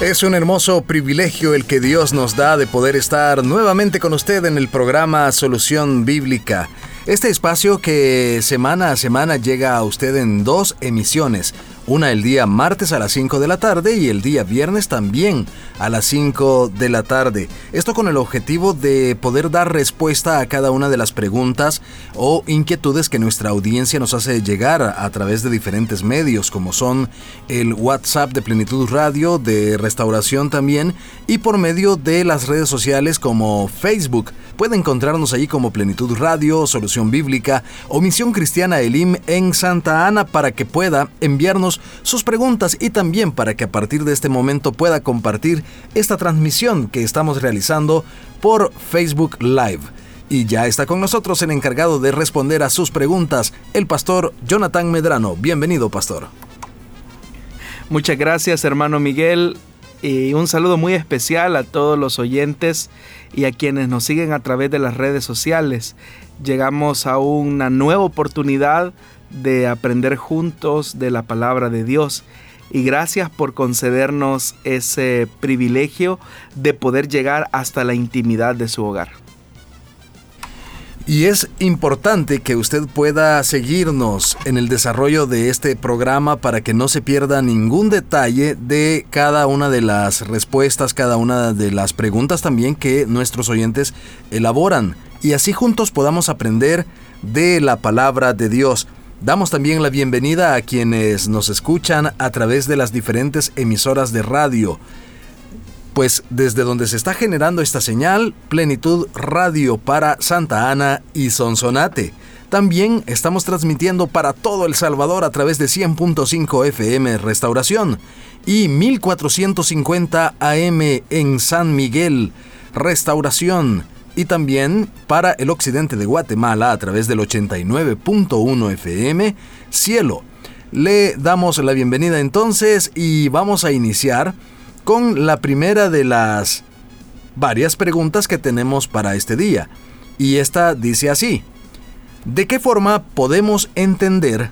Es un hermoso privilegio el que Dios nos da de poder estar nuevamente con usted en el programa Solución Bíblica. Este espacio que semana a semana llega a usted en dos emisiones, una el día martes a las 5 de la tarde y el día viernes también a las 5 de la tarde. Esto con el objetivo de poder dar respuesta a cada una de las preguntas o inquietudes que nuestra audiencia nos hace llegar a través de diferentes medios como son el WhatsApp de Plenitud Radio, de Restauración también y por medio de las redes sociales como Facebook. Puede encontrarnos allí como Plenitud Radio, Solución Bíblica o Misión Cristiana Elim en Santa Ana para que pueda enviarnos sus preguntas y también para que a partir de este momento pueda compartir esta transmisión que estamos realizando por Facebook Live. Y ya está con nosotros el encargado de responder a sus preguntas, el pastor Jonathan Medrano. Bienvenido, pastor. Muchas gracias, hermano Miguel. Y un saludo muy especial a todos los oyentes y a quienes nos siguen a través de las redes sociales. Llegamos a una nueva oportunidad de aprender juntos de la palabra de Dios. Y gracias por concedernos ese privilegio de poder llegar hasta la intimidad de su hogar. Y es importante que usted pueda seguirnos en el desarrollo de este programa para que no se pierda ningún detalle de cada una de las respuestas, cada una de las preguntas también que nuestros oyentes elaboran. Y así juntos podamos aprender de la palabra de Dios. Damos también la bienvenida a quienes nos escuchan a través de las diferentes emisoras de radio. Pues desde donde se está generando esta señal, Plenitud Radio para Santa Ana y Sonsonate. También estamos transmitiendo para todo El Salvador a través de 100.5 FM Restauración y 1450 AM en San Miguel. Restauración y también para el occidente de Guatemala a través del 89.1 FM Cielo. Le damos la bienvenida entonces y vamos a iniciar con la primera de las varias preguntas que tenemos para este día. Y esta dice así, ¿de qué forma podemos entender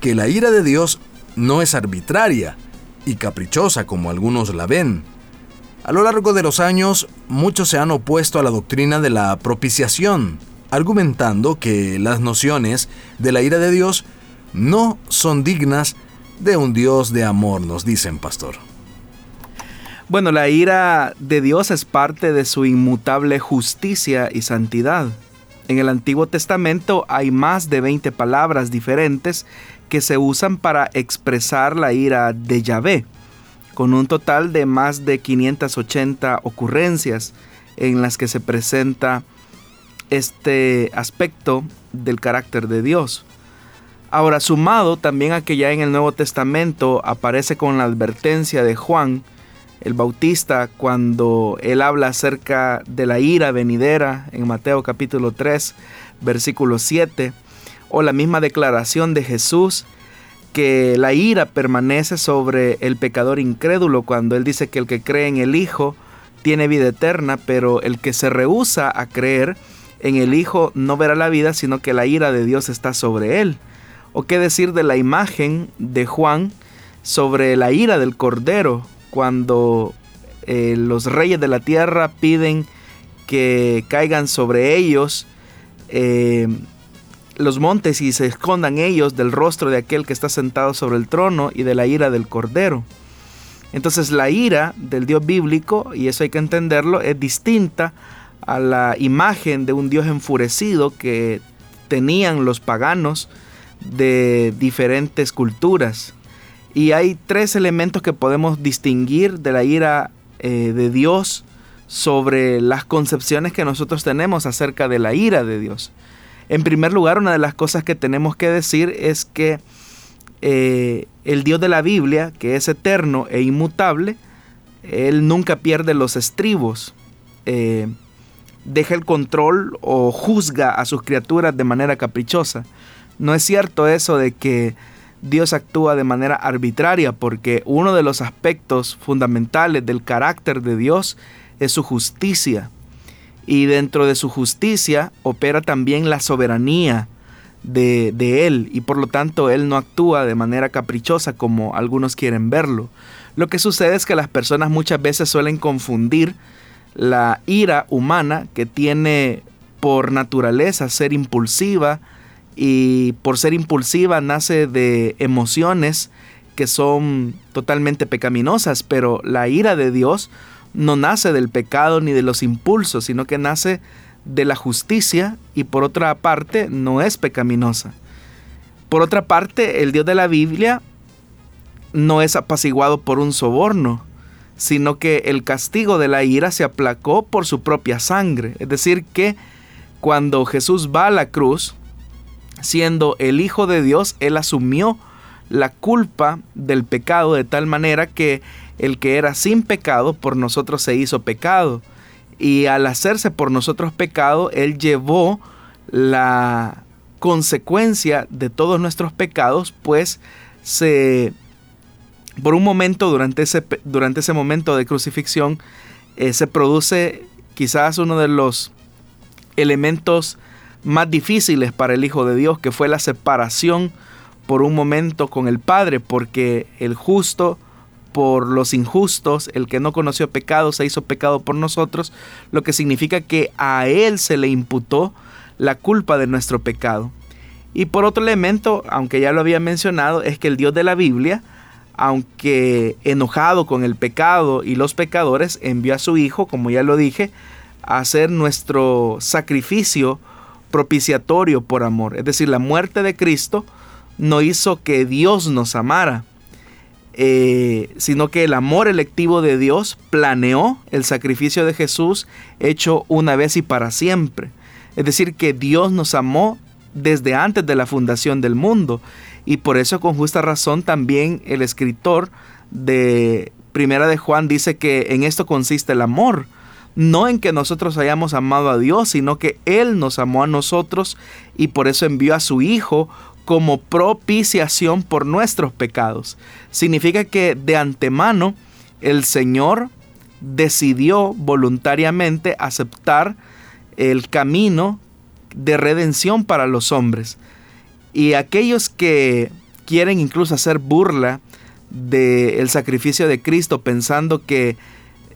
que la ira de Dios no es arbitraria y caprichosa como algunos la ven? A lo largo de los años, muchos se han opuesto a la doctrina de la propiciación, argumentando que las nociones de la ira de Dios no son dignas de un Dios de amor, nos dicen, pastor. Bueno, la ira de Dios es parte de su inmutable justicia y santidad. En el Antiguo Testamento hay más de 20 palabras diferentes que se usan para expresar la ira de Yahvé, con un total de más de 580 ocurrencias en las que se presenta este aspecto del carácter de Dios. Ahora, sumado también a que ya en el Nuevo Testamento aparece con la advertencia de Juan, el Bautista cuando él habla acerca de la ira venidera en Mateo capítulo 3, versículo 7, o la misma declaración de Jesús que la ira permanece sobre el pecador incrédulo cuando él dice que el que cree en el Hijo tiene vida eterna, pero el que se rehúsa a creer en el Hijo no verá la vida, sino que la ira de Dios está sobre él. O qué decir de la imagen de Juan sobre la ira del Cordero cuando eh, los reyes de la tierra piden que caigan sobre ellos eh, los montes y se escondan ellos del rostro de aquel que está sentado sobre el trono y de la ira del cordero. Entonces la ira del Dios bíblico, y eso hay que entenderlo, es distinta a la imagen de un Dios enfurecido que tenían los paganos de diferentes culturas. Y hay tres elementos que podemos distinguir de la ira eh, de Dios sobre las concepciones que nosotros tenemos acerca de la ira de Dios. En primer lugar, una de las cosas que tenemos que decir es que eh, el Dios de la Biblia, que es eterno e inmutable, Él nunca pierde los estribos. Eh, deja el control o juzga a sus criaturas de manera caprichosa. No es cierto eso de que Dios actúa de manera arbitraria porque uno de los aspectos fundamentales del carácter de Dios es su justicia. Y dentro de su justicia opera también la soberanía de, de, Él y por lo tanto Él no actúa de manera caprichosa como algunos quieren verlo. Lo que sucede es que las personas muchas veces suelen confundir la ira humana que tiene por naturaleza ser impulsiva y por ser impulsiva nace de emociones que son totalmente pecaminosas, pero la ira de Dios no nace del pecado ni de los impulsos, sino que nace de la justicia y por otra parte no es pecaminosa. Por otra parte, el Dios de la Biblia no es apaciguado por un soborno, sino que el castigo de la ira se aplacó por su propia sangre. Es decir, que cuando Jesús va a la cruz, siendo el Hijo de Dios, Él asumió la culpa del pecado de tal manera que el que era sin pecado por nosotros se hizo pecado. Y al hacerse por nosotros pecado, Él llevó la consecuencia de todos nuestros pecados, pues se por un momento durante ese, durante ese momento de crucifixión eh, se produce quizás uno de los elementos más difíciles para el Hijo de Dios, que fue la separación por un momento con el Padre, porque el justo por los injustos, el que no conoció pecado se hizo pecado por nosotros, lo que significa que a Él se le imputó la culpa de nuestro pecado. Y por otro elemento, aunque ya lo había mencionado, es que el Dios de la Biblia, aunque enojado con el pecado y los pecadores, envió a su Hijo, como ya lo dije, a hacer nuestro sacrificio propiciatorio por amor. Es decir, la muerte de Cristo no hizo que Dios nos amara, eh, sino que el amor electivo de Dios planeó el sacrificio de Jesús hecho una vez y para siempre. Es decir, que Dios nos amó desde antes de la fundación del mundo y por eso con justa razón también el escritor de Primera de Juan dice que en esto consiste el amor, no en que nosotros hayamos amado a Dios, sino que Él nos amó a nosotros y por eso envió a su Hijo como propiciación por nuestros pecados. Significa que de antemano el Señor decidió voluntariamente aceptar el camino de redención para los hombres. Y aquellos que quieren incluso hacer burla del sacrificio de Cristo pensando que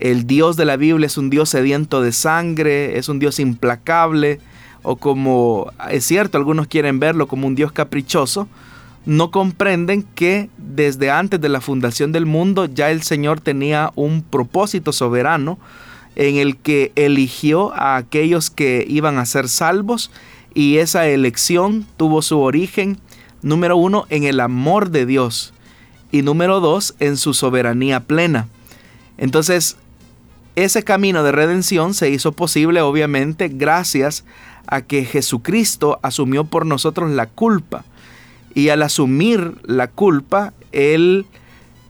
el Dios de la Biblia es un Dios sediento de sangre, es un Dios implacable, o como es cierto, algunos quieren verlo como un Dios caprichoso, no comprenden que desde antes de la fundación del mundo ya el Señor tenía un propósito soberano en el que eligió a aquellos que iban a ser salvos y esa elección tuvo su origen, número uno, en el amor de Dios y número dos, en su soberanía plena. Entonces, ese camino de redención se hizo posible obviamente gracias a que Jesucristo asumió por nosotros la culpa. Y al asumir la culpa, Él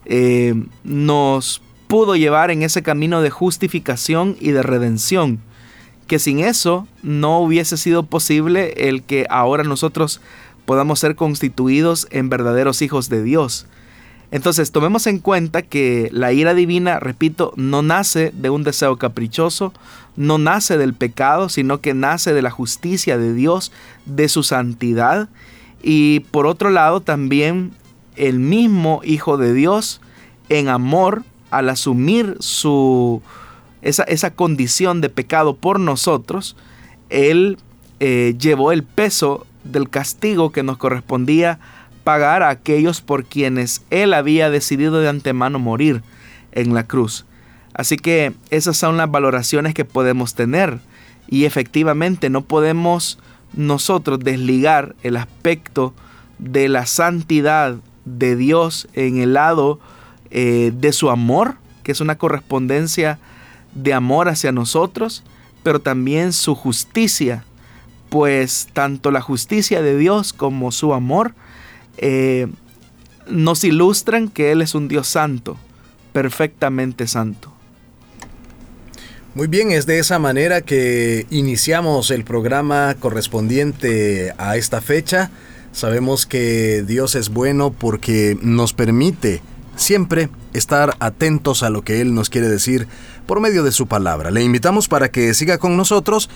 eh, nos pudo llevar en ese camino de justificación y de redención que sin eso no hubiese sido posible el que ahora nosotros podamos ser constituidos en verdaderos hijos de Dios. Entonces tomemos en cuenta que la ira divina, repito, no nace de un deseo caprichoso, no nace del pecado, sino que nace de la justicia de Dios, de su santidad. Y por otro lado también el mismo Hijo de Dios, en amor, al asumir su, esa, condición de pecado por nosotros, Él eh, llevó el peso del castigo que nos correspondía pagar a aquellos por quienes Él había decidido de antemano morir en la cruz. Así que esas son las valoraciones que podemos tener y efectivamente no podemos nosotros desligar el aspecto de la santidad de Dios en el lado eh, de su amor, que es una correspondencia de amor hacia nosotros, pero también su justicia, pues tanto la justicia de Dios como su amor eh, nos ilustran que Él es un Dios santo, perfectamente santo. Muy bien, es de esa manera que iniciamos el programa correspondiente a esta fecha. Sabemos que Dios es bueno porque nos permite siempre estar atentos a lo que Él nos quiere decir por medio de su palabra. Le invitamos para que siga con nosotros.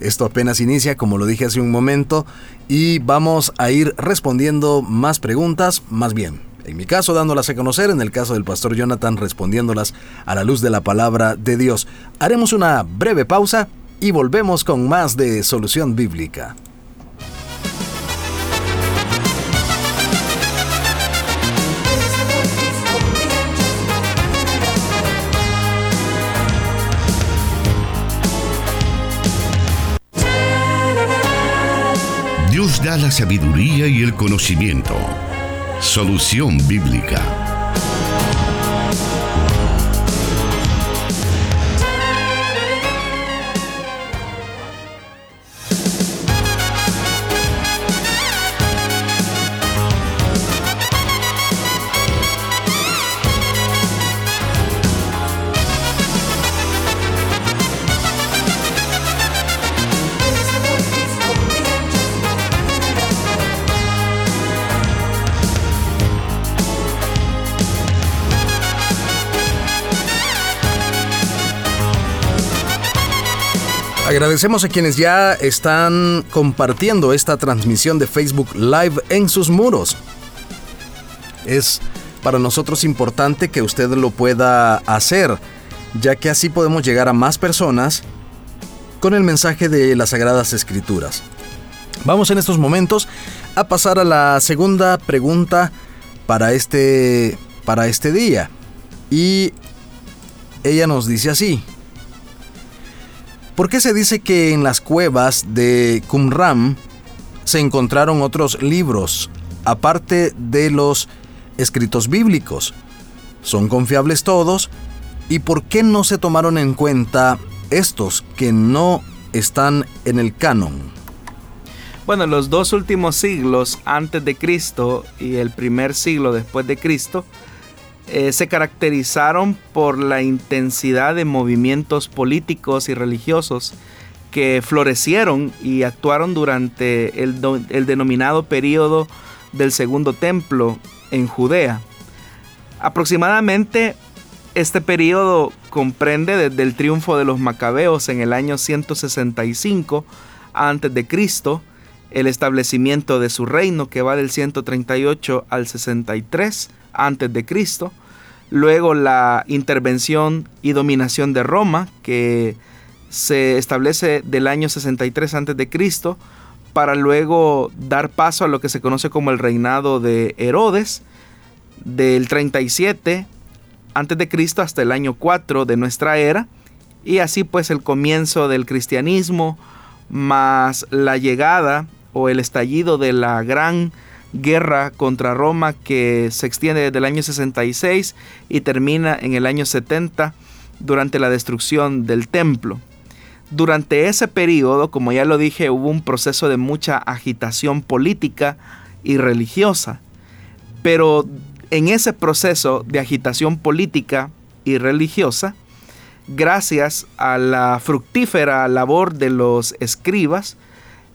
Esto apenas inicia, como lo dije hace un momento, y vamos a ir respondiendo más preguntas, más bien en mi caso dándolas a conocer, en el caso del pastor Jonathan respondiéndolas a la luz de la palabra de Dios. Haremos una breve pausa y volvemos con más de Solución Bíblica. Da la sabiduría y el conocimiento. Solución Bíblica Agradecemos a quienes ya están compartiendo esta transmisión de Facebook Live en sus muros. Es para nosotros importante que usted lo pueda hacer, ya que así podemos llegar a más personas con el mensaje de las Sagradas Escrituras. Vamos en estos momentos a pasar a la segunda pregunta para este, para este día. Y ella nos dice así, ¿Por qué se dice que en las cuevas de Qumran se encontraron otros libros, aparte de los escritos bíblicos? ¿Son confiables todos? ¿Y por qué no se tomaron en cuenta estos que no están en el canon? Bueno, los dos últimos siglos antes de Cristo y el primer siglo después de Cristo eh, se caracterizaron por la intensidad de movimientos políticos y religiosos que florecieron y actuaron durante el, el denominado período del Segundo Templo en Judea. Aproximadamente este periodo comprende desde el triunfo de los macabeos en el año 165 a.C., el establecimiento de su reino que va del 138 al 63 antes de Cristo, luego la intervención y dominación de Roma que se establece del año 63 antes de Cristo para luego dar paso a lo que se conoce como el reinado de Herodes del 37 antes de Cristo hasta el año 4 de nuestra era y así pues el comienzo del cristianismo más la llegada o el estallido de la gran guerra contra Roma que se extiende desde el año 66 y termina en el año 70 durante la destrucción del templo. Durante ese periodo, como ya lo dije, hubo un proceso de mucha agitación política y religiosa. Pero en ese proceso de agitación política y religiosa, gracias a la fructífera labor de los escribas,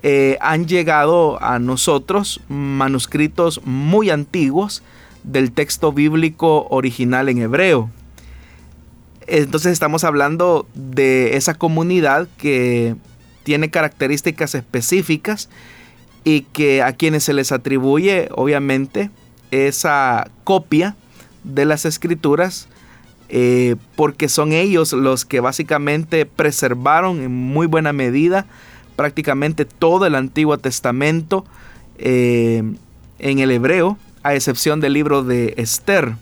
eh, han llegado a nosotros manuscritos muy antiguos del texto bíblico original en hebreo. Entonces estamos hablando de esa comunidad que tiene características específicas y que a quienes se les atribuye obviamente esa copia de las escrituras eh, porque son ellos los que básicamente preservaron en muy buena medida prácticamente todo el Antiguo Testamento eh, en el hebreo, a excepción del libro de Esther.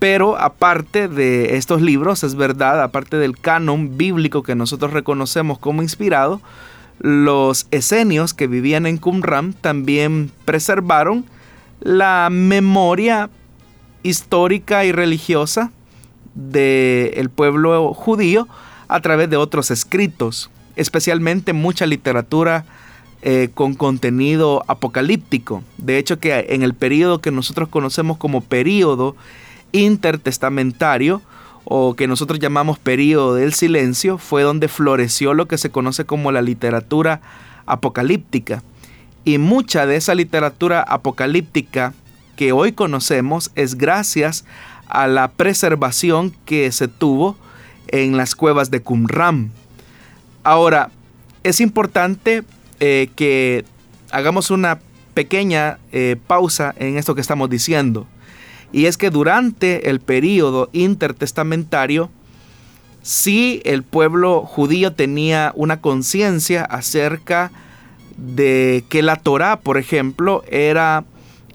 Pero aparte de estos libros, es verdad, aparte del canon bíblico que nosotros reconocemos como inspirado, los esenios que vivían en Qumran también preservaron la memoria histórica y religiosa del pueblo judío a través de otros escritos especialmente mucha literatura eh, con contenido apocalíptico. De hecho que en el periodo que nosotros conocemos como periodo intertestamentario, o que nosotros llamamos período del silencio, fue donde floreció lo que se conoce como la literatura apocalíptica. Y mucha de esa literatura apocalíptica que hoy conocemos es gracias a la preservación que se tuvo en las cuevas de Qumran. Ahora, es importante eh, que hagamos una pequeña eh, pausa en esto que estamos diciendo. Y es que durante el período intertestamentario, sí el pueblo judío tenía una conciencia acerca de que la Torá, por ejemplo, era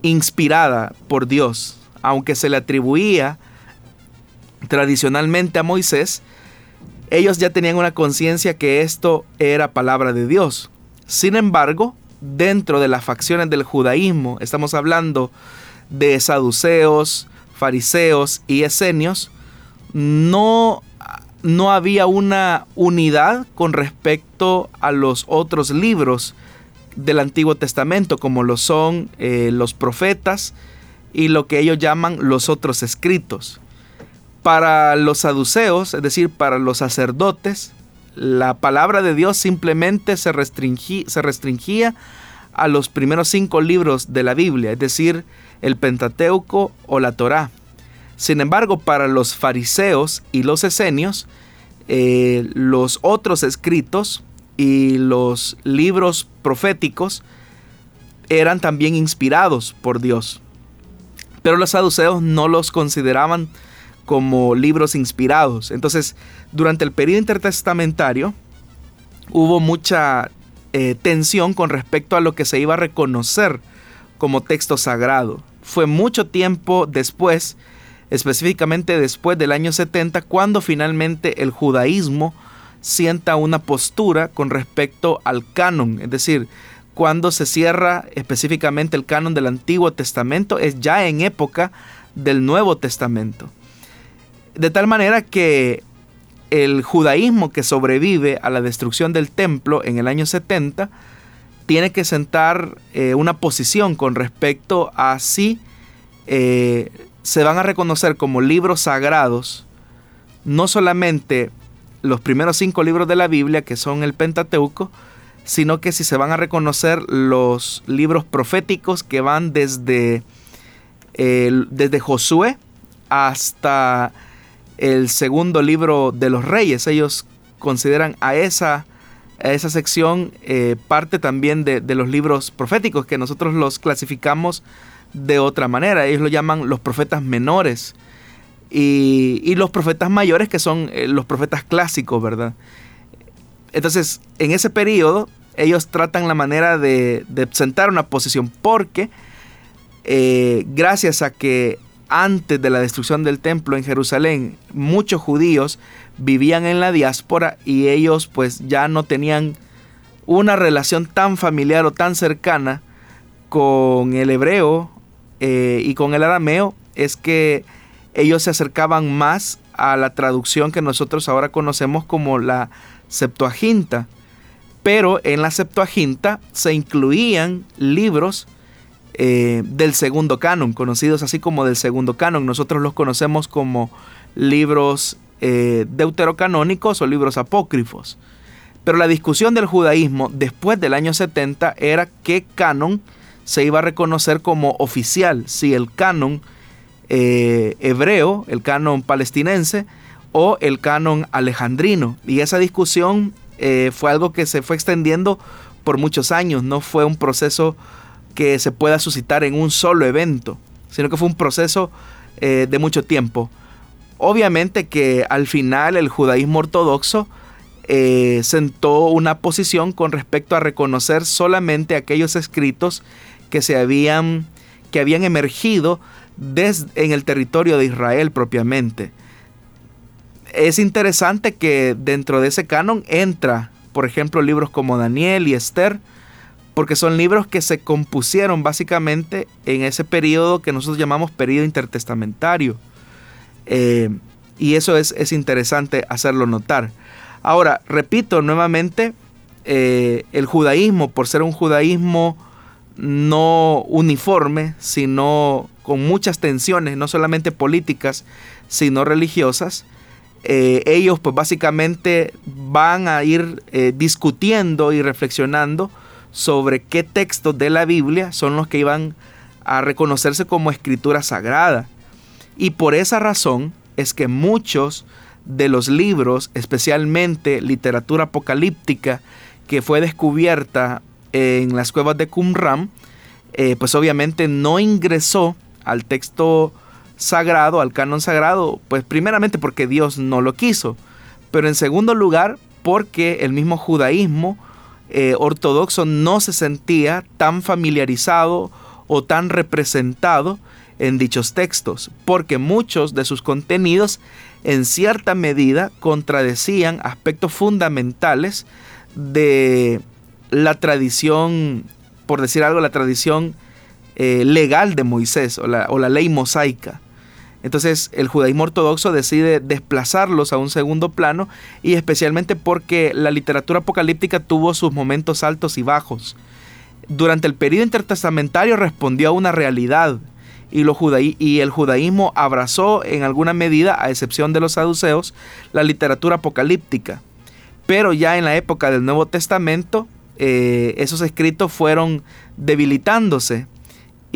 inspirada por Dios, aunque se le atribuía tradicionalmente a Moisés, ellos ya tenían una conciencia que esto era palabra de Dios. Sin embargo, dentro de las facciones del judaísmo, estamos hablando de saduceos, fariseos y esenios, no, no había una unidad con respecto a los otros libros del Antiguo Testamento, como lo son eh, los profetas y lo que ellos llaman los otros escritos. Para los saduceos, es decir, para los sacerdotes, la palabra de Dios simplemente se, restringía a los primeros cinco libros de la Biblia, es decir, el Pentateuco o la Torá. Sin embargo, para los fariseos y los esenios, eh, los otros escritos y los libros proféticos eran también inspirados por Dios. Pero los saduceos no los consideraban como libros inspirados. Entonces, durante el periodo intertestamentario, hubo mucha eh, tensión con respecto a lo que se iba a reconocer como texto sagrado. Fue mucho tiempo después, específicamente después del año 70, cuando finalmente el judaísmo sienta una postura con respecto al canon, es decir, cuando se cierra específicamente el canon del Antiguo Testamento, es ya en época del Nuevo Testamento. De tal manera que el judaísmo que sobrevive a la destrucción del templo en el año 70 tiene que sentar eh, una posición con respecto a si eh, se van a reconocer como libros sagrados no solamente los primeros cinco libros de la Biblia, que son el Pentateuco, sino que si se van a reconocer los libros proféticos que van desde, desde Josué hasta el segundo libro de los reyes. Ellos consideran a esa, a esa sección eh, parte también de, los libros proféticos, que nosotros los clasificamos de otra manera. Ellos lo llaman los profetas menores. Y, los profetas mayores, que son eh, los profetas clásicos, ¿verdad? Entonces, en ese periodo, ellos tratan la manera de, sentar una posición, porque eh, gracias a que antes de la destrucción del templo en Jerusalén, muchos judíos vivían en la diáspora y ellos pues ya no tenían una relación tan familiar o tan cercana con el hebreo eh, y con el arameo, es que ellos se acercaban más a la traducción que nosotros ahora conocemos como la Septuaginta. Pero en la Septuaginta se incluían libros eh, del segundo canon, conocidos así como del segundo canon. Nosotros los conocemos como libros eh, deuterocanónicos o libros apócrifos. Pero la discusión del judaísmo después del año 70 era qué canon se iba a reconocer como oficial, si el canon eh, hebreo, el canon palestinense o el canon alejandrino. Y esa discusión fue algo que se fue extendiendo por muchos años, no fue un proceso que se pueda suscitar en un solo evento, sino que fue un proceso eh, de mucho tiempo. Obviamente que al final el judaísmo ortodoxo eh, sentó una posición con respecto a reconocer solamente aquellos escritos que se habían que habían emergido desde en el territorio de Israel propiamente. Es interesante que dentro de ese canon entra, por ejemplo, libros como Daniel y Esther, porque son libros que se compusieron básicamente en ese periodo que nosotros llamamos periodo intertestamentario. Eh, y eso es, interesante hacerlo notar. Ahora, repito nuevamente, eh, el judaísmo, por ser un judaísmo no uniforme, sino con muchas tensiones, no solamente políticas, sino religiosas, eh, ellos pues básicamente van a ir discutiendo y reflexionando sobre qué textos de la Biblia son los que iban a reconocerse como escritura sagrada. Y por esa razón es que muchos de los libros, especialmente literatura apocalíptica, que fue descubierta en las cuevas de Qumran, eh, pues obviamente no ingresó al texto sagrado, al canon sagrado, pues primeramente porque Dios no lo quiso, pero en segundo lugar porque el mismo judaísmo eh, ortodoxo no se sentía tan familiarizado o tan representado en dichos textos, porque muchos de sus contenidos en cierta medida contradecían aspectos fundamentales de la tradición, por decir algo, la tradición eh, legal de Moisés o la, o la ley mosaica. Entonces el judaísmo ortodoxo decide desplazarlos a un segundo plano y especialmente porque la literatura apocalíptica tuvo sus momentos altos y bajos. Durante el periodo intertestamentario respondió a una realidad y, y el judaísmo abrazó en alguna medida, a excepción de los saduceos, la literatura apocalíptica. Pero ya en la época del Nuevo Testamento, eh, esos escritos fueron debilitándose.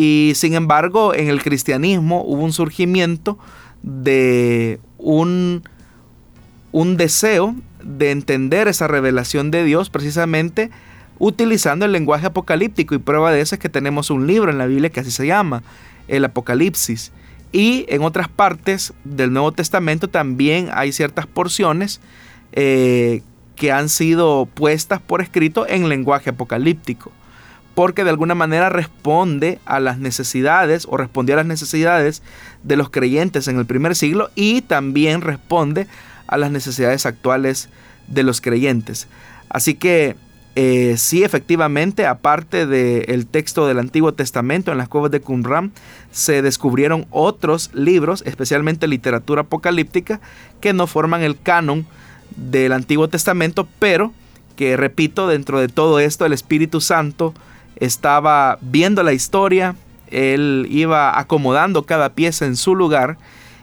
Y sin embargo, en el cristianismo hubo un surgimiento de un, deseo de entender esa revelación de Dios precisamente utilizando el lenguaje apocalíptico. Y prueba de eso es que tenemos un libro en la Biblia que así se llama, el Apocalipsis. Y en otras partes del Nuevo Testamento también hay ciertas porciones eh, que han sido puestas por escrito en lenguaje apocalíptico, porque de alguna manera responde a las necesidades o respondió a las necesidades de los creyentes en el primer siglo y también responde a las necesidades actuales de los creyentes. Así que eh, sí, efectivamente, aparte del texto del Antiguo Testamento en las cuevas de Qumran, se descubrieron otros libros, especialmente literatura apocalíptica, que no forman el canon del Antiguo Testamento, pero que, repito, dentro de todo esto el Espíritu Santo estaba viendo la historia, él iba acomodando cada pieza en su lugar,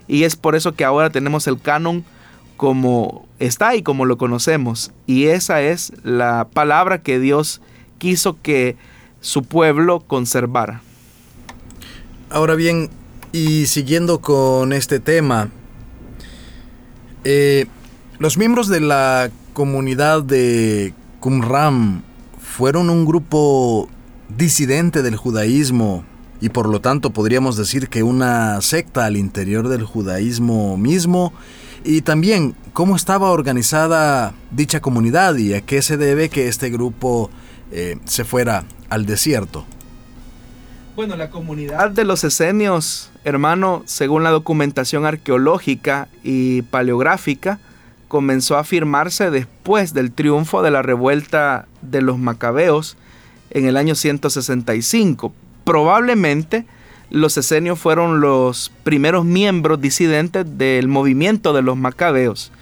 y es por eso que ahora tenemos el canon como está y como lo conocemos. Y esa es la palabra que Dios quiso que su pueblo conservara. Ahora bien, y siguiendo con este tema, eh, los miembros de la comunidad de Qumran fueron un grupo disidente del judaísmo y por lo tanto podríamos decir que una secta al interior del judaísmo mismo y también cómo estaba organizada dicha comunidad y a qué se debe que este grupo eh, se fuera al desierto. Bueno, la comunidad de los esenios, hermano, según la documentación arqueológica y paleográfica, comenzó a afirmarse después del triunfo de la revuelta de los macabeos en el año 165. Probablemente los esenios fueron los primeros miembros disidentes del movimiento de los macabeos,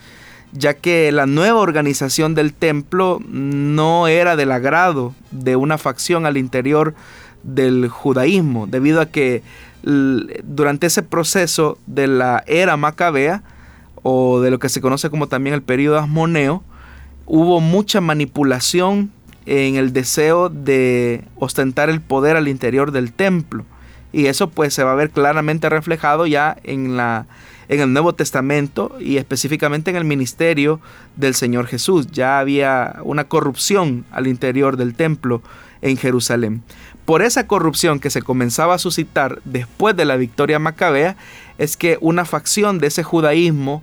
ya que la nueva organización del templo no era del agrado de una facción al interior del judaísmo, debido a que durante ese proceso de la era macabea, o de lo que se conoce como también el periodo asmoneo, hubo mucha manipulación en el deseo de ostentar el poder al interior del templo. Y eso pues se va a ver claramente reflejado ya en, la, en el Nuevo Testamento y específicamente en el ministerio del Señor Jesús. Ya había una corrupción al interior del templo en Jerusalén. Por esa corrupción que se comenzaba a suscitar después de la victoria macabea, es que una facción de ese judaísmo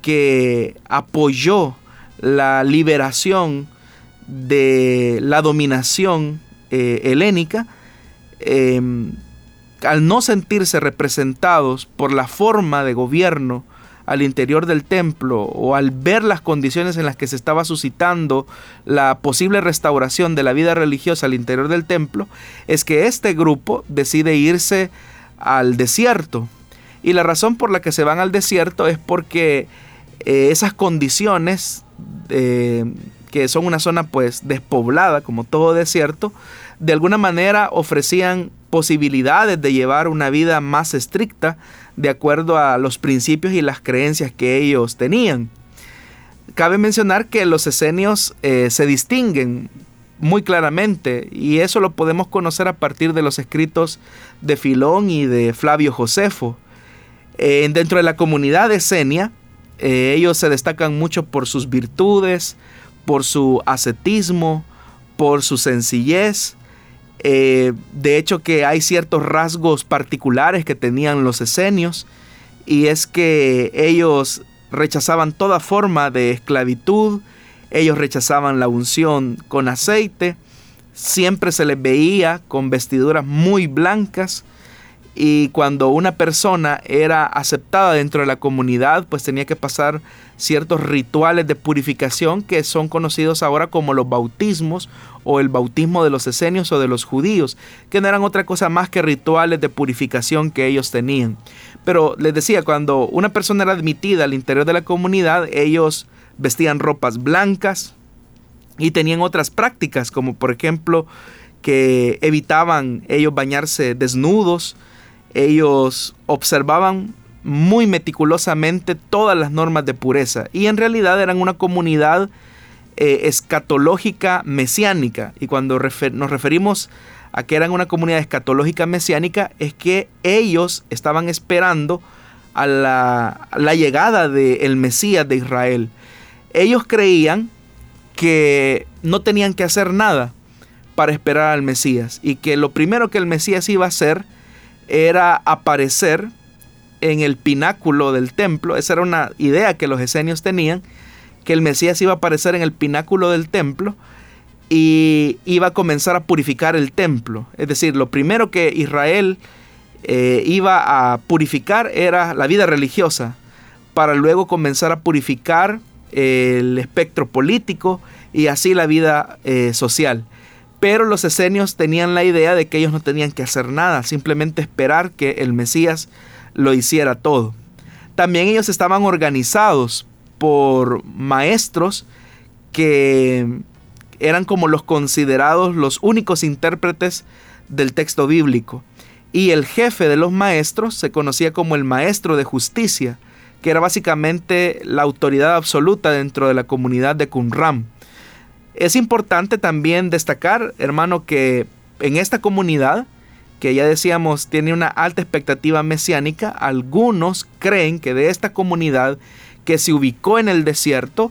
que apoyó la liberación de la dominación eh, helénica, em, al no sentirse representados por la forma de gobierno al interior del templo o al ver las condiciones en las que se estaba suscitando la posible restauración de la vida religiosa al interior del templo, es que este grupo decide irse al desierto. Y la razón por la que se van al desierto es porque eh, esas condiciones, eh, que son una zona pues despoblada, como todo desierto, de alguna manera ofrecían posibilidades de llevar una vida más estricta de acuerdo a los principios y las creencias que ellos tenían. Cabe mencionar que los esenios eh, se distinguen muy claramente y eso lo podemos conocer a partir de los escritos de Filón y de Flavio Josefo. Eh, dentro de la comunidad Esenia, eh, ellos se destacan mucho por sus virtudes, por su ascetismo, por su sencillez. Eh, de hecho que hay ciertos rasgos particulares que tenían los esenios y es que ellos rechazaban toda forma de esclavitud, ellos rechazaban la unción con aceite, siempre se les veía con vestiduras muy blancas, y cuando una persona era aceptada dentro de la comunidad, pues tenía que pasar ciertos rituales de purificación que son conocidos ahora como los bautismos o el bautismo de los esenios o de los judíos, que no eran otra cosa más que rituales de purificación que ellos tenían. Pero les decía, cuando una persona era admitida al interior de la comunidad, ellos vestían ropas blancas y tenían otras prácticas, como por ejemplo que evitaban ellos bañarse desnudos, ellos observaban muy meticulosamente todas las normas de pureza y en realidad eran una comunidad eh, escatológica mesiánica. Y cuando nos referimos a que eran una comunidad escatológica mesiánica, es que ellos estaban esperando a la, la llegada del Mesías de Israel. Ellos creían que no tenían que hacer nada para esperar al Mesías y que lo primero que el Mesías iba a hacer era aparecer en el pináculo del templo. Esa era una idea que los esenios tenían, que el Mesías iba a aparecer en el pináculo del templo y iba a comenzar a purificar el templo. Es decir, lo primero que Israel eh, iba a purificar era la vida religiosa, para luego comenzar a purificar el espectro político y así la vida eh, social. Pero los esenios tenían la idea de que ellos no tenían que hacer nada, simplemente esperar que el Mesías lo hiciera todo. También ellos estaban organizados por maestros que eran como los considerados los únicos intérpretes del texto bíblico. Y el jefe de los maestros se conocía como el maestro de justicia, que era básicamente la autoridad absoluta dentro de la comunidad de Qumran. Es importante también destacar, hermano, que en esta comunidad, que ya decíamos tiene una alta expectativa mesiánica, algunos creen que de esta comunidad que se ubicó en el desierto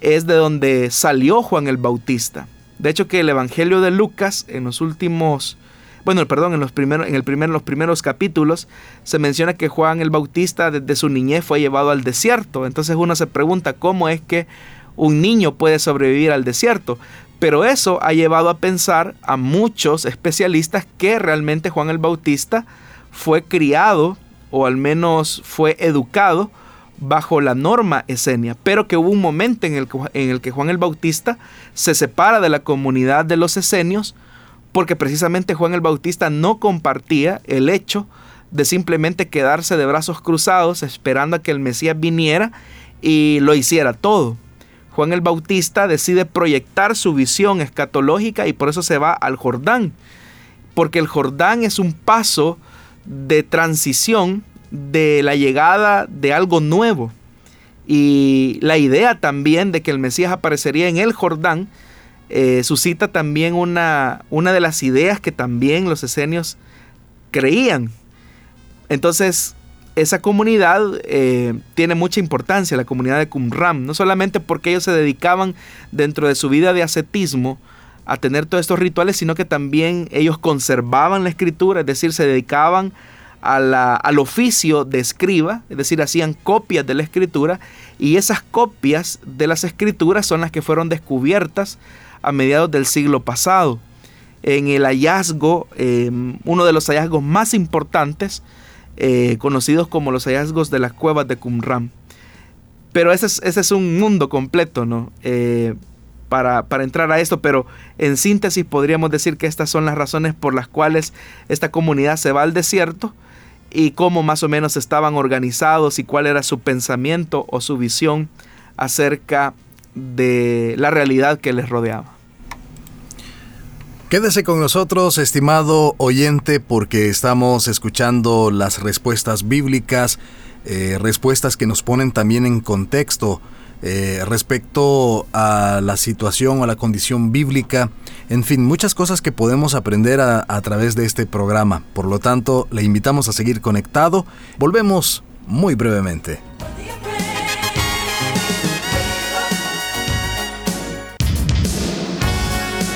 es de donde salió Juan el Bautista. De hecho que el Evangelio de Lucas en los últimos bueno, perdón, en los primeros en el primer, los primeros capítulos se menciona que Juan el Bautista desde su niñez fue llevado al desierto. Entonces uno se pregunta cómo es que un niño puede sobrevivir al desierto. Pero eso ha llevado a pensar a muchos especialistas que realmente Juan el Bautista fue criado o al menos fue educado bajo la norma esenia, pero que hubo un momento en el, que, Juan el Bautista se separa de la comunidad de los esenios porque precisamente Juan el Bautista no compartía el hecho de simplemente quedarse de brazos cruzados esperando a que el Mesías viniera y lo hiciera todo. Juan el Bautista decide proyectar su visión escatológica y por eso se va al Jordán, porque el Jordán es un paso de transición de la llegada de algo nuevo. Y la idea también de que el Mesías aparecería en el Jordán eh, suscita también una, una de las ideas que también los esenios creían. Entonces, esa comunidad eh, tiene mucha importancia, la comunidad de Qumran, no solamente porque ellos se dedicaban dentro de su vida de ascetismo a tener todos estos rituales, sino que también ellos conservaban la escritura, es decir, se dedicaban al oficio de escriba, es decir, hacían copias de la escritura, y esas copias de las escrituras son las que fueron descubiertas a mediados del siglo pasado. En el hallazgo, eh, uno de los hallazgos más importantes, eh, conocidos como los hallazgos de las cuevas de Qumran. Pero ese es, ese es un mundo completo, ¿no? Eh, para, para, entrar a esto, pero en síntesis podríamos decir que estas son las razones por las cuales esta comunidad se va al desierto y cómo más o menos estaban organizados y cuál era su pensamiento o su visión acerca de la realidad que les rodeaba. Quédese con nosotros, estimado oyente, porque estamos escuchando las respuestas bíblicas, eh, respuestas que nos ponen también en contexto eh, respecto a la situación o a la condición bíblica. En fin, muchas cosas que podemos aprender a, a través de este programa. Por lo tanto, le invitamos a seguir conectado. Volvemos muy brevemente.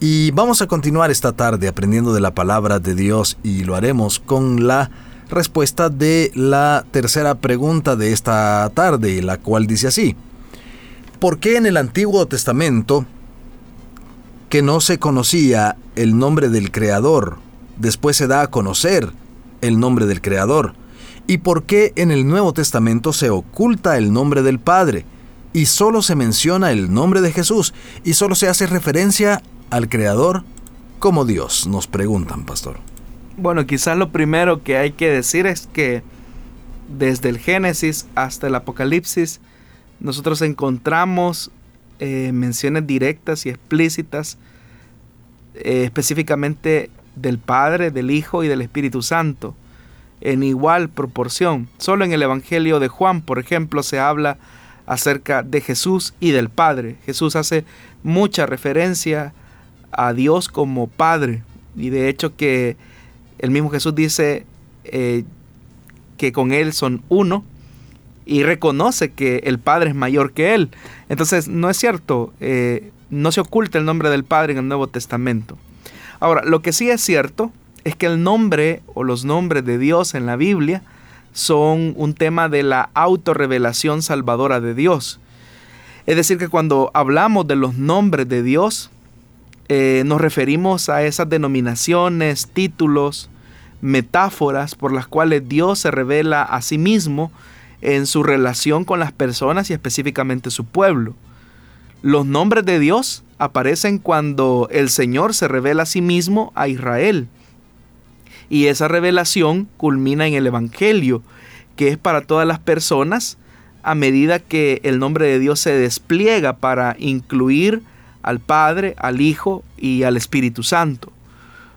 Y vamos a continuar esta tarde aprendiendo de la palabra de Dios y lo haremos con la respuesta de la tercera pregunta de esta tarde, la cual dice así. ¿Por qué en el Antiguo Testamento, que no se conocía el nombre del Creador, después se da a conocer el nombre del Creador? ¿Y por qué en el Nuevo Testamento se oculta el nombre del Padre? Y solo se menciona el nombre de Jesús y solo se hace referencia al Creador como Dios? Nos preguntan, pastor. Bueno, quizás lo primero que hay que decir es que desde el Génesis hasta el Apocalipsis, nosotros encontramos eh, menciones directas y explícitas, eh, específicamente del Padre, del Hijo y del Espíritu Santo, en igual proporción. Solo en el Evangelio de Juan, por ejemplo, se habla acerca de Jesús y del Padre. Jesús hace mucha referencia a Dios como Padre. Y de hecho que el mismo Jesús dice eh, que con Él son uno y reconoce que el Padre es mayor que Él. Entonces no es cierto, eh, no se oculta el nombre del Padre en el Nuevo Testamento. Ahora, lo que sí es cierto es que el nombre o los nombres de Dios en la Biblia son un tema de la autorrevelación salvadora de Dios. Es decir, que cuando hablamos de los nombres de Dios, eh, nos referimos a esas denominaciones, títulos, metáforas por las cuales Dios se revela a sí mismo en su relación con las personas y específicamente su pueblo. Los nombres de Dios aparecen cuando el Señor se revela a sí mismo a Israel. Y esa revelación culmina en el Evangelio, que es para todas las personas a medida que el nombre de Dios se despliega para incluir al Padre, al Hijo y al Espíritu Santo.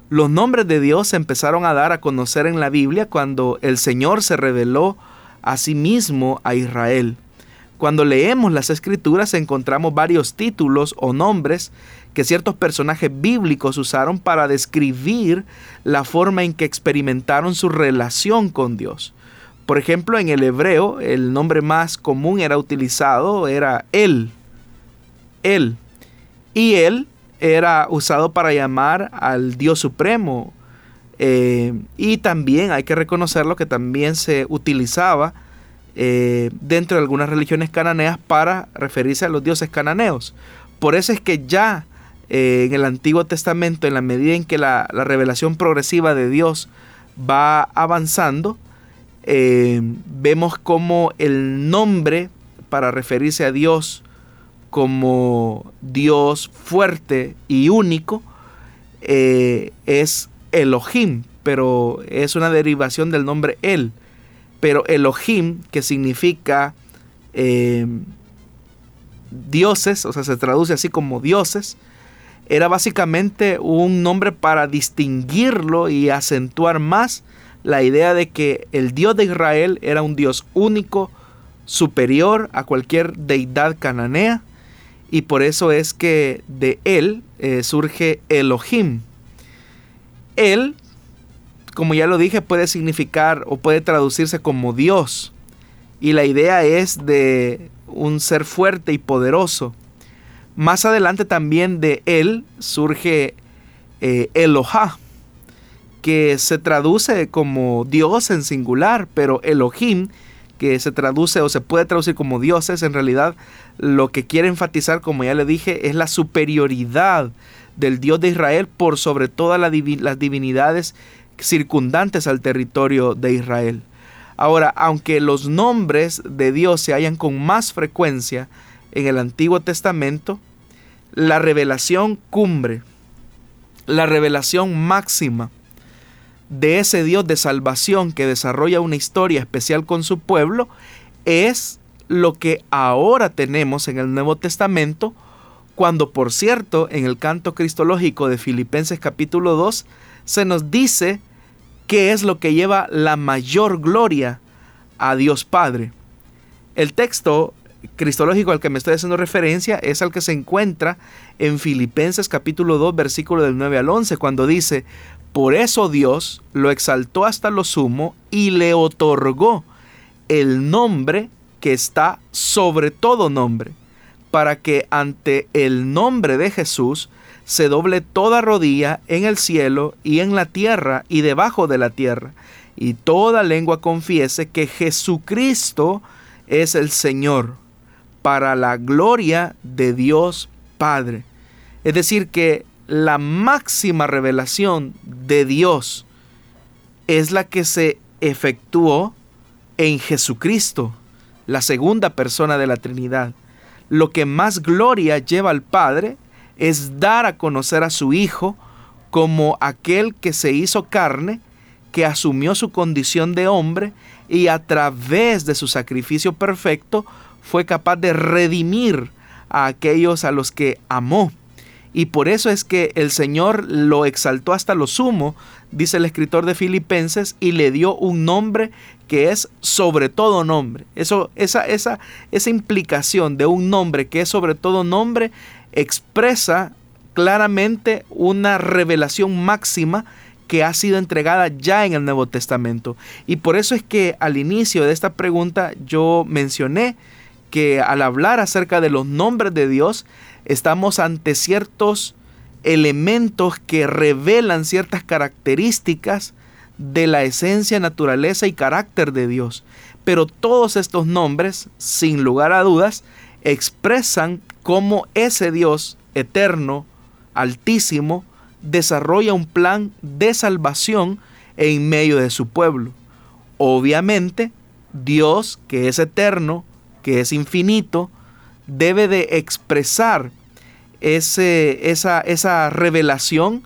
Los nombres de Dios se empezaron a dar a conocer en la Biblia cuando el Señor se reveló a sí mismo a Israel. Cuando leemos las escrituras encontramos varios títulos o nombres que ciertos personajes bíblicos usaron para describir la forma en que experimentaron su relación con Dios. Por ejemplo, en el hebreo el nombre más común era utilizado era Él. Él. Y él era usado para llamar al Dios Supremo. Eh, y también hay que reconocerlo que también se utilizaba eh, dentro de algunas religiones cananeas para referirse a los dioses cananeos. Por eso es que ya eh, en el Antiguo Testamento, en la medida en que la, la revelación progresiva de Dios va avanzando, vemos como el nombre para referirse a Dios como Dios fuerte y único eh, es Elohim, pero es una derivación del nombre El. Pero Elohim, que significa eh, dioses, o sea, se traduce así como dioses, era básicamente un nombre para distinguirlo y acentuar más la idea de que el Dios de Israel era un Dios único, superior a cualquier deidad cananea, y por eso es que de él eh, surge Elohim. Él, como ya lo dije, puede significar o puede traducirse como Dios. Y la idea es de un ser fuerte y poderoso. Más adelante también de él surge eh, Elohá, que se traduce como Dios en singular, pero Elohim que se traduce o se puede traducir como dioses, en realidad lo que quiere enfatizar, como ya le dije, es la superioridad del Dios de Israel por sobre todas las divinidades circundantes al territorio de Israel. Ahora, aunque los nombres de Dios se hallan con más frecuencia en el Antiguo Testamento, la revelación cumbre, la revelación máxima de ese Dios de salvación que desarrolla una historia especial con su pueblo es lo que ahora tenemos en el Nuevo Testamento, cuando por cierto en el canto cristológico de Filipenses capítulo 2 se nos dice qué es lo que lleva la mayor gloria a Dios Padre. El texto cristológico al que me estoy haciendo referencia es al que se encuentra en Filipenses capítulo 2 versículo del 9 al 11 cuando dice, por eso Dios lo exaltó hasta lo sumo y le otorgó el nombre que está sobre todo nombre, para que ante el nombre de Jesús se doble toda rodilla en el cielo y en la tierra y debajo de la tierra, y toda lengua confiese que Jesucristo es el Señor, para la gloria de Dios Padre. Es decir, que la máxima revelación de Dios es la que se efectuó en Jesucristo, la segunda persona de la Trinidad. Lo que más gloria lleva al Padre es dar a conocer a su Hijo como aquel que se hizo carne, que asumió su condición de hombre y a través de su sacrificio perfecto fue capaz de redimir a aquellos a los que amó y por eso es que el Señor lo exaltó hasta lo sumo, dice el escritor de Filipenses, y le dio un nombre que es sobre todo nombre. Eso, esa, esa, esa implicación de un nombre que es sobre todo nombre expresa claramente una revelación máxima que ha sido entregada ya en el Nuevo Testamento. Y por eso es que al inicio de esta pregunta yo mencioné que al hablar acerca de los nombres de Dios, estamos ante ciertos elementos que revelan ciertas características de la esencia, naturaleza y carácter de Dios. Pero todos estos nombres, sin lugar a dudas, expresan cómo ese Dios eterno, altísimo, desarrolla un plan de salvación en medio de su pueblo. Obviamente, Dios, que es eterno, que es infinito, debe de expresar ese, esa, esa revelación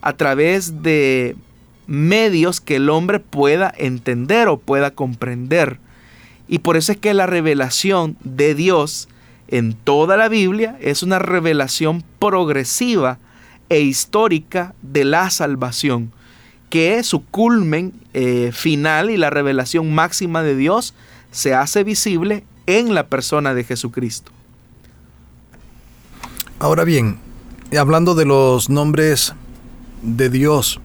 a través de medios que el hombre pueda entender o pueda comprender. Y por eso es que la revelación de Dios en toda la Biblia es una revelación progresiva e histórica de la salvación, que su culmen eh, final y la revelación máxima de Dios se hace visible en la persona de Jesucristo. Ahora bien, hablando de los nombres de Dios,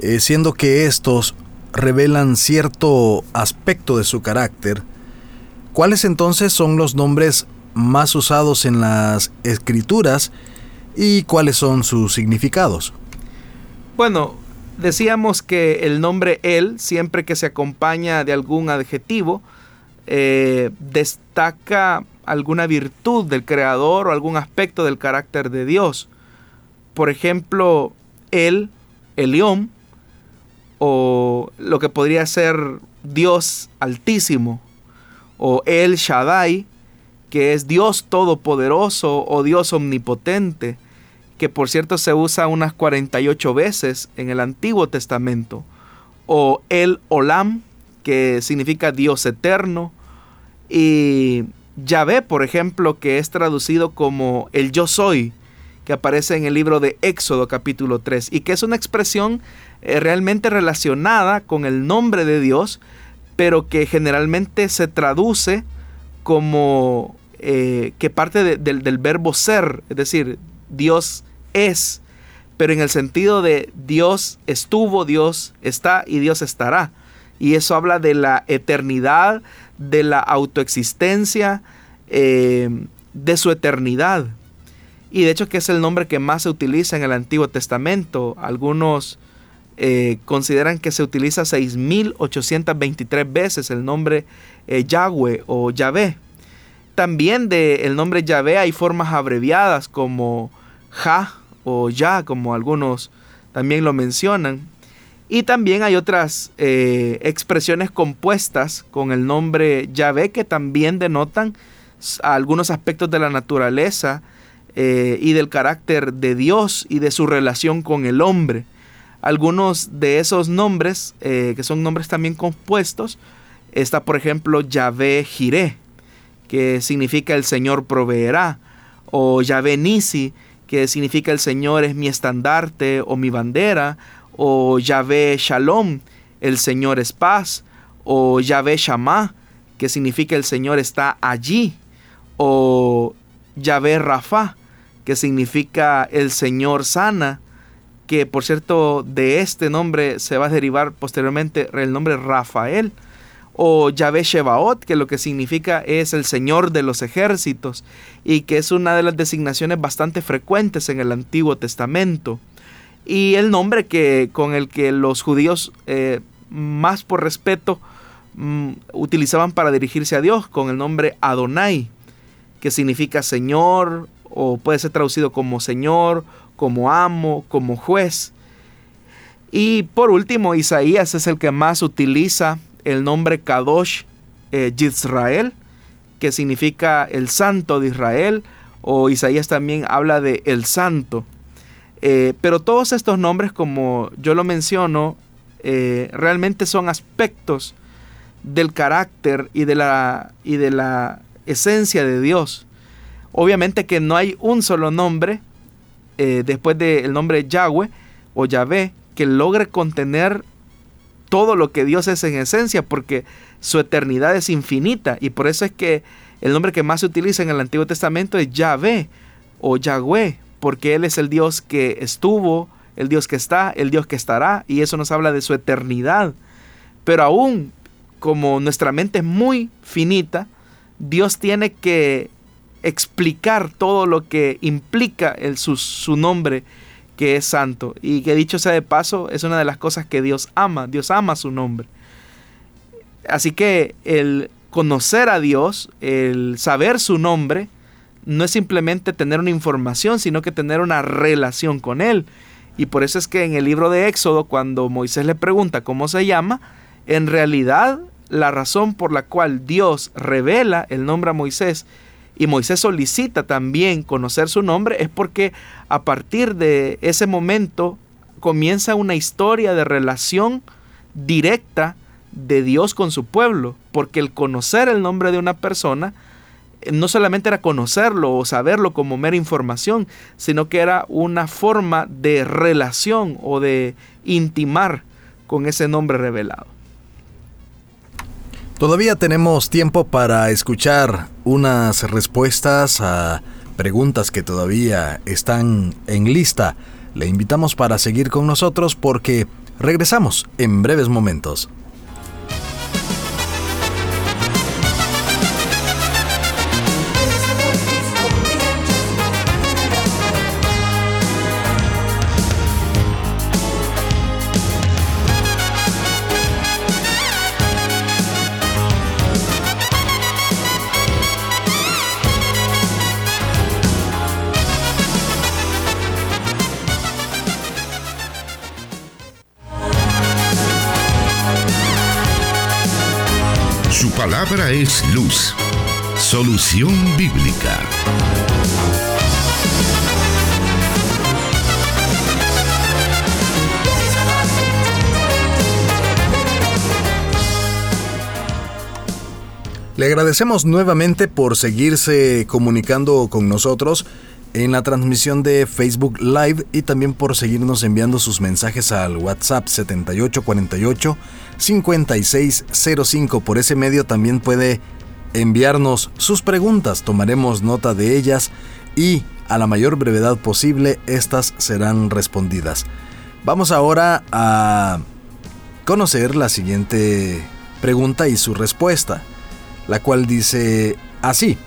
eh, siendo que estos revelan cierto aspecto de su carácter, ¿cuáles entonces son los nombres más usados en las escrituras y cuáles son sus significados? Bueno, decíamos que el nombre Él, siempre que se acompaña de algún adjetivo, eh, destaca alguna virtud del Creador o algún aspecto del carácter de Dios. Por ejemplo, Él, Elión, o lo que podría ser Dios Altísimo, o El Shaddai, que es Dios Todopoderoso o Dios Omnipotente, que por cierto se usa unas 48 veces en el Antiguo Testamento, o El Olam, que significa Dios eterno, y Yahvé, por ejemplo, que es traducido como el yo soy, que aparece en el libro de Éxodo capítulo 3, y que es una expresión eh, realmente relacionada con el nombre de Dios, pero que generalmente se traduce como eh, que parte del verbo ser, es decir, Dios es, pero en el sentido de Dios estuvo, Dios está y Dios estará. Y eso habla de la eternidad, de la autoexistencia, eh, de su eternidad. Y de hecho que es el nombre que más se utiliza en el Antiguo Testamento. Algunos eh, consideran que se utiliza 6.823 veces el nombre eh, Yahweh o Yahvé. También del el nombre Yahvé hay formas abreviadas como Ja o Ya, como algunos también lo mencionan. Y también hay otras eh, expresiones compuestas con el nombre Yahvé que también denotan algunos aspectos de la naturaleza eh, y del carácter de Dios y de su relación con el hombre. Algunos de esos nombres, eh, que son nombres también compuestos, está por ejemplo Yahvé Jiré, que significa el Señor proveerá, o Yahvé Nisi, que significa el Señor es mi estandarte o mi bandera, o Yahvé Shalom, el Señor es paz, o Yahvé Shammah, que significa el Señor está allí, o Yahvé Rafa, que significa el Señor sana, que por cierto de este nombre se va a derivar posteriormente el nombre Rafael, o Yahvé Shebaot, que lo que significa es el Señor de los ejércitos, y que es una de las designaciones bastante frecuentes en el Antiguo Testamento. Y el nombre que, con el que los judíos, eh, más por respeto, mm, utilizaban para dirigirse a Dios, con el nombre Adonai, que significa Señor, o puede ser traducido como Señor, como amo, como juez. Y por último, Isaías es el que más utiliza el nombre Kadosh eh, que significa el santo de Israel, o Isaías también habla de el santo. Eh, pero todos estos nombres, como yo lo menciono, eh, realmente son aspectos del carácter y de la, y de la esencia de Dios. Obviamente que no hay un solo nombre después del nombre Yahweh o Yahvé que logre contener todo lo que Dios es en esencia, porque su eternidad es infinita. Y por eso es que el nombre que más se utiliza en el Antiguo Testamento es Yahvé o Yahweh, porque Él es el Dios que estuvo, el Dios que está, el Dios que estará, y eso nos habla de su eternidad. Pero aún como nuestra mente es muy finita, Dios tiene que explicar todo lo que implica el, su, su nombre que es santo. Y que dicho sea de paso, es una de las cosas que Dios ama. Dios ama su nombre. Así que el conocer a Dios, el saber su nombre, no es simplemente tener una información, sino que tener una relación con Él. Y por eso es que en el libro de Éxodo, cuando Moisés le pregunta cómo se llama, en realidad la razón por la cual Dios revela el nombre a Moisés y Moisés solicita también conocer su nombre es porque a partir de ese momento comienza una historia de relación directa de Dios con su pueblo, porque el conocer el nombre de una persona no solamente era conocerlo o saberlo como mera información, sino que era una forma de relación o de intimar con ese nombre revelado. Todavía tenemos tiempo para escuchar unas respuestas a preguntas que todavía están en lista. Le invitamos para seguir con nosotros porque regresamos en breves momentos. Luz. Solución bíblica. Le agradecemos nuevamente por seguirse comunicando con nosotros en la transmisión de Facebook Live y también por seguirnos enviando sus mensajes al WhatsApp 7848 5605. Por ese medio también puede enviarnos sus preguntas, tomaremos nota de ellas y a la mayor brevedad posible estas serán respondidas. Vamos ahora a conocer la siguiente pregunta y su respuesta, la cual dice así.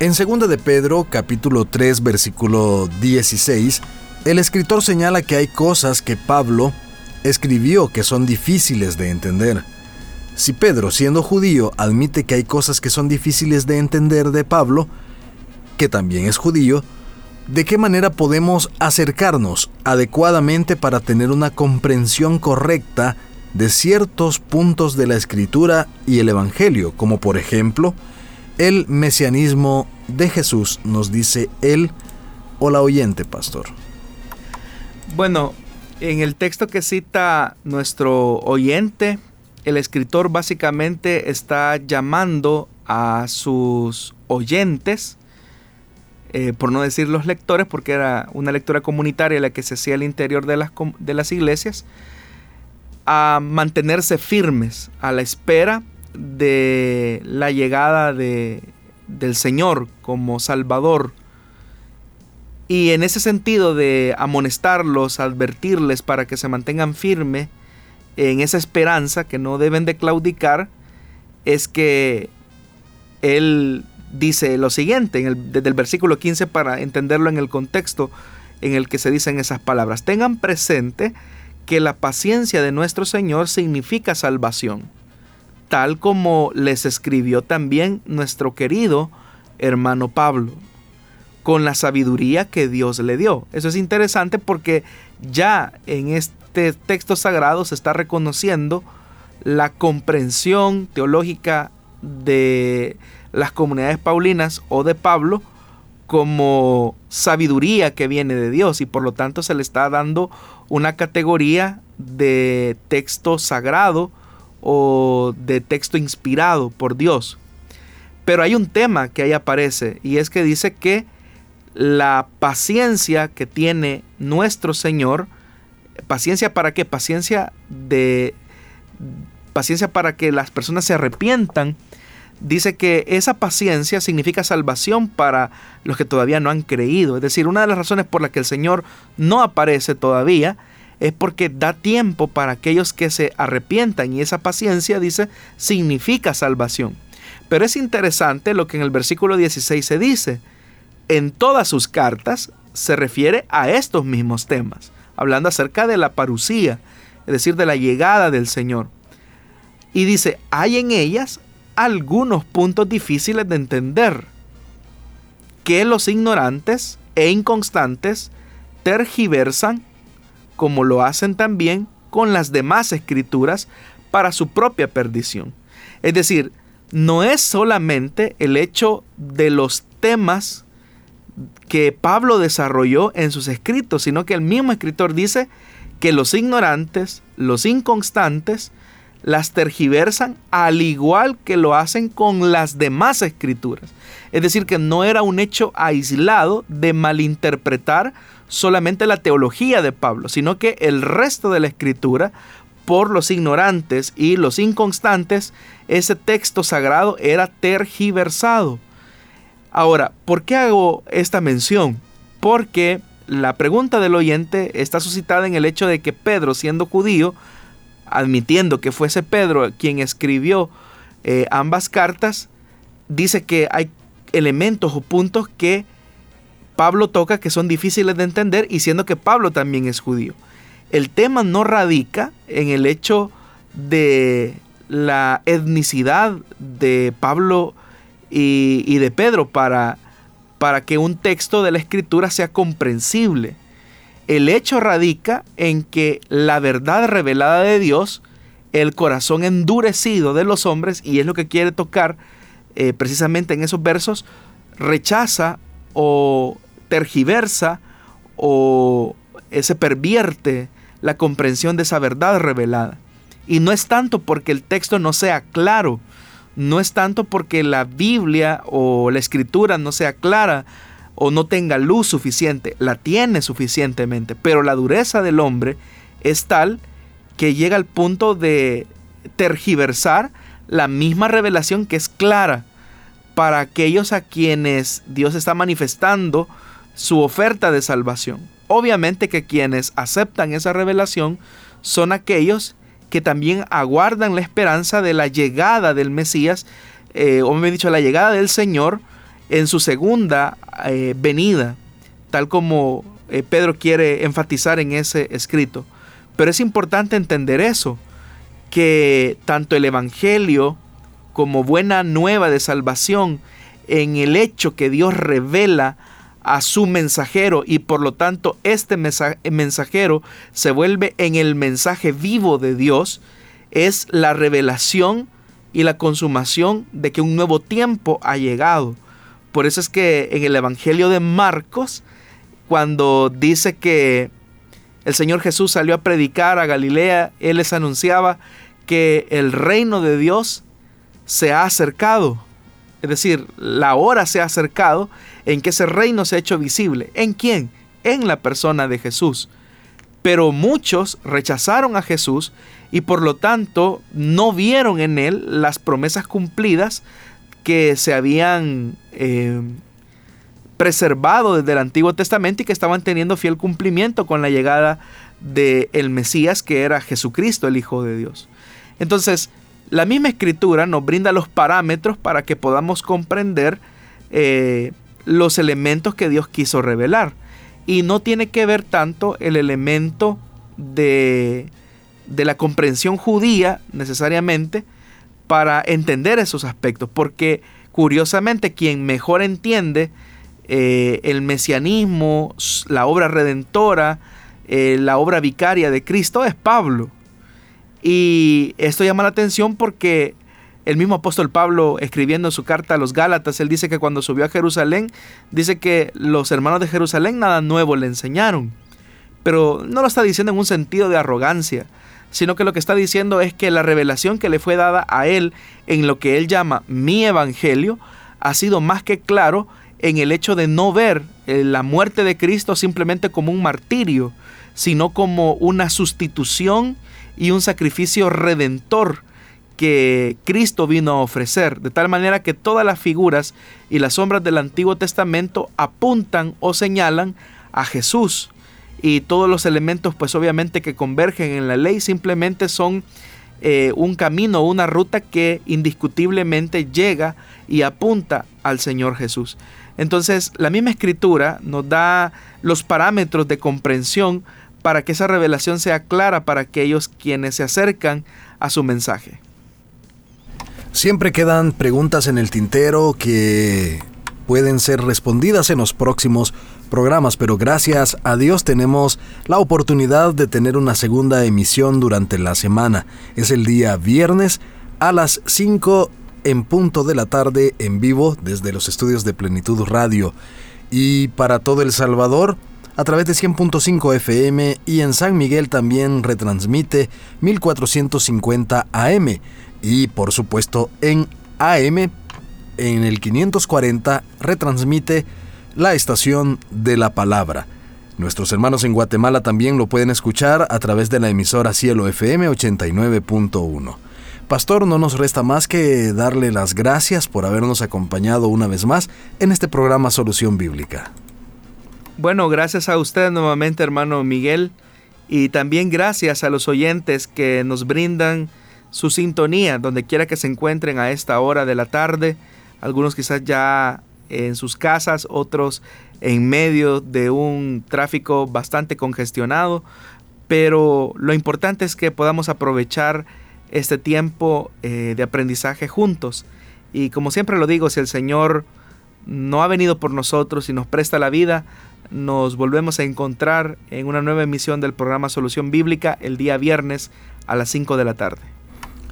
En 2 de Pedro, capítulo 3, versículo 16, el escritor señala que hay cosas que Pablo escribió que son difíciles de entender. Si Pedro, siendo judío, admite que hay cosas que son difíciles de entender de Pablo, que también es judío, ¿De qué manera podemos acercarnos adecuadamente para tener una comprensión correcta de ciertos puntos de la escritura y el Evangelio, como por ejemplo el mesianismo de Jesús, nos dice él o la oyente, pastor? Bueno, en el texto que cita nuestro oyente, el escritor básicamente está llamando a sus oyentes, eh, por no decir los lectores, porque era una lectura comunitaria la que se hacía al interior de las, de las iglesias, a mantenerse firmes a la espera de la llegada de, del Señor como Salvador. Y en ese sentido de amonestarlos, advertirles para que se mantengan firmes en esa esperanza que no deben de claudicar, es que Él dice lo siguiente, desde el versículo 15 para entenderlo en el contexto en el que se dicen esas palabras. Tengan presente que la paciencia de nuestro Señor significa salvación, tal como les escribió también nuestro querido hermano Pablo, con la sabiduría que Dios le dio. Eso es interesante porque ya en este texto sagrado se está reconociendo la comprensión teológica de las comunidades paulinas o de Pablo como sabiduría que viene de Dios y por lo tanto se le está dando una categoría de texto sagrado o de texto inspirado por Dios. Pero hay un tema que ahí aparece y es que dice que la paciencia que tiene nuestro Señor, paciencia para qué? Paciencia de paciencia para que las personas se arrepientan. Dice que esa paciencia significa salvación para los que todavía no han creído. Es decir, una de las razones por las que el Señor no aparece todavía es porque da tiempo para aquellos que se arrepientan y esa paciencia, dice, significa salvación. Pero es interesante lo que en el versículo 16 se dice. En todas sus cartas se refiere a estos mismos temas, hablando acerca de la parucía, es decir, de la llegada del Señor. Y dice, hay en ellas algunos puntos difíciles de entender, que los ignorantes e inconstantes tergiversan como lo hacen también con las demás escrituras para su propia perdición. Es decir, no es solamente el hecho de los temas que Pablo desarrolló en sus escritos, sino que el mismo escritor dice que los ignorantes, los inconstantes, las tergiversan al igual que lo hacen con las demás escrituras. Es decir, que no era un hecho aislado de malinterpretar solamente la teología de Pablo, sino que el resto de la escritura, por los ignorantes y los inconstantes, ese texto sagrado era tergiversado. Ahora, ¿por qué hago esta mención? Porque la pregunta del oyente está suscitada en el hecho de que Pedro, siendo judío, admitiendo que fuese Pedro quien escribió eh, ambas cartas, dice que hay elementos o puntos que Pablo toca que son difíciles de entender y siendo que Pablo también es judío. El tema no radica en el hecho de la etnicidad de Pablo y, de Pedro para, para que un texto de la escritura sea comprensible. El hecho radica en que la verdad revelada de Dios, el corazón endurecido de los hombres, y es lo que quiere tocar eh, precisamente en esos versos, rechaza o tergiversa o se pervierte la comprensión de esa verdad revelada. Y no es tanto porque el texto no sea claro, no es tanto porque la Biblia o la escritura no sea clara o no tenga luz suficiente, la tiene suficientemente, pero la dureza del hombre es tal que llega al punto de tergiversar la misma revelación que es clara para aquellos a quienes Dios está manifestando su oferta de salvación. Obviamente que quienes aceptan esa revelación son aquellos que también aguardan la esperanza de la llegada del Mesías, eh, o me he dicho, la llegada del Señor en su segunda eh, venida, tal como eh, Pedro quiere enfatizar en ese escrito. Pero es importante entender eso, que tanto el Evangelio como buena nueva de salvación, en el hecho que Dios revela a su mensajero y por lo tanto este mensajero se vuelve en el mensaje vivo de Dios, es la revelación y la consumación de que un nuevo tiempo ha llegado. Por eso es que en el Evangelio de Marcos, cuando dice que el Señor Jesús salió a predicar a Galilea, Él les anunciaba que el reino de Dios se ha acercado. Es decir, la hora se ha acercado en que ese reino se ha hecho visible. ¿En quién? En la persona de Jesús. Pero muchos rechazaron a Jesús y por lo tanto no vieron en él las promesas cumplidas que se habían eh, preservado desde el Antiguo Testamento y que estaban teniendo fiel cumplimiento con la llegada del el Mesías que era Jesucristo, el Hijo de Dios. Entonces, la misma escritura nos brinda los parámetros para que podamos comprender eh, los elementos que Dios quiso revelar. Y no tiene que ver tanto el elemento de, de la comprensión judía necesariamente para entender esos aspectos, porque curiosamente quien mejor entiende eh, el mesianismo, la obra redentora, eh, la obra vicaria de Cristo es Pablo. Y esto llama la atención porque el mismo apóstol Pablo, escribiendo su carta a los Gálatas, él dice que cuando subió a Jerusalén, dice que los hermanos de Jerusalén nada nuevo le enseñaron. Pero no lo está diciendo en un sentido de arrogancia, sino que lo que está diciendo es que la revelación que le fue dada a él en lo que él llama mi evangelio ha sido más que claro en el hecho de no ver eh, la muerte de Cristo simplemente como un martirio, sino como una sustitución y un sacrificio redentor que Cristo vino a ofrecer, de tal manera que todas las figuras y las sombras del Antiguo Testamento apuntan o señalan a Jesús. Y todos los elementos, pues obviamente que convergen en la ley, simplemente son eh, un camino, una ruta que indiscutiblemente llega y apunta al Señor Jesús. Entonces, la misma escritura nos da los parámetros de comprensión para que esa revelación sea clara para aquellos quienes se acercan a su mensaje. Siempre quedan preguntas en el tintero que pueden ser respondidas en los próximos programas, pero gracias a Dios tenemos la oportunidad de tener una segunda emisión durante la semana. Es el día viernes a las 5 en punto de la tarde en vivo desde los estudios de Plenitud Radio. Y para todo El Salvador, a través de 100.5 FM y en San Miguel también retransmite 1450 AM y por supuesto en AM en el 540 retransmite la estación de la palabra. Nuestros hermanos en Guatemala también lo pueden escuchar a través de la emisora Cielo FM 89.1. Pastor, no nos resta más que darle las gracias por habernos acompañado una vez más en este programa Solución Bíblica. Bueno, gracias a usted nuevamente, hermano Miguel, y también gracias a los oyentes que nos brindan su sintonía, donde quiera que se encuentren a esta hora de la tarde, algunos quizás ya en sus casas, otros en medio de un tráfico bastante congestionado, pero lo importante es que podamos aprovechar este tiempo eh, de aprendizaje juntos. Y como siempre lo digo, si el Señor no ha venido por nosotros y nos presta la vida, nos volvemos a encontrar en una nueva emisión del programa Solución Bíblica el día viernes a las 5 de la tarde.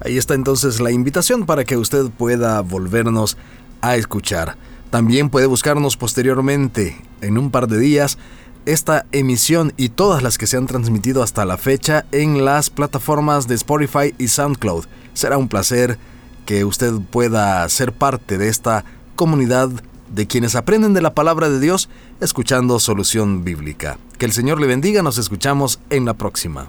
Ahí está entonces la invitación para que usted pueda volvernos a escuchar. También puede buscarnos posteriormente, en un par de días, esta emisión y todas las que se han transmitido hasta la fecha en las plataformas de Spotify y SoundCloud. Será un placer que usted pueda ser parte de esta comunidad de quienes aprenden de la palabra de Dios escuchando Solución Bíblica. Que el Señor le bendiga, nos escuchamos en la próxima.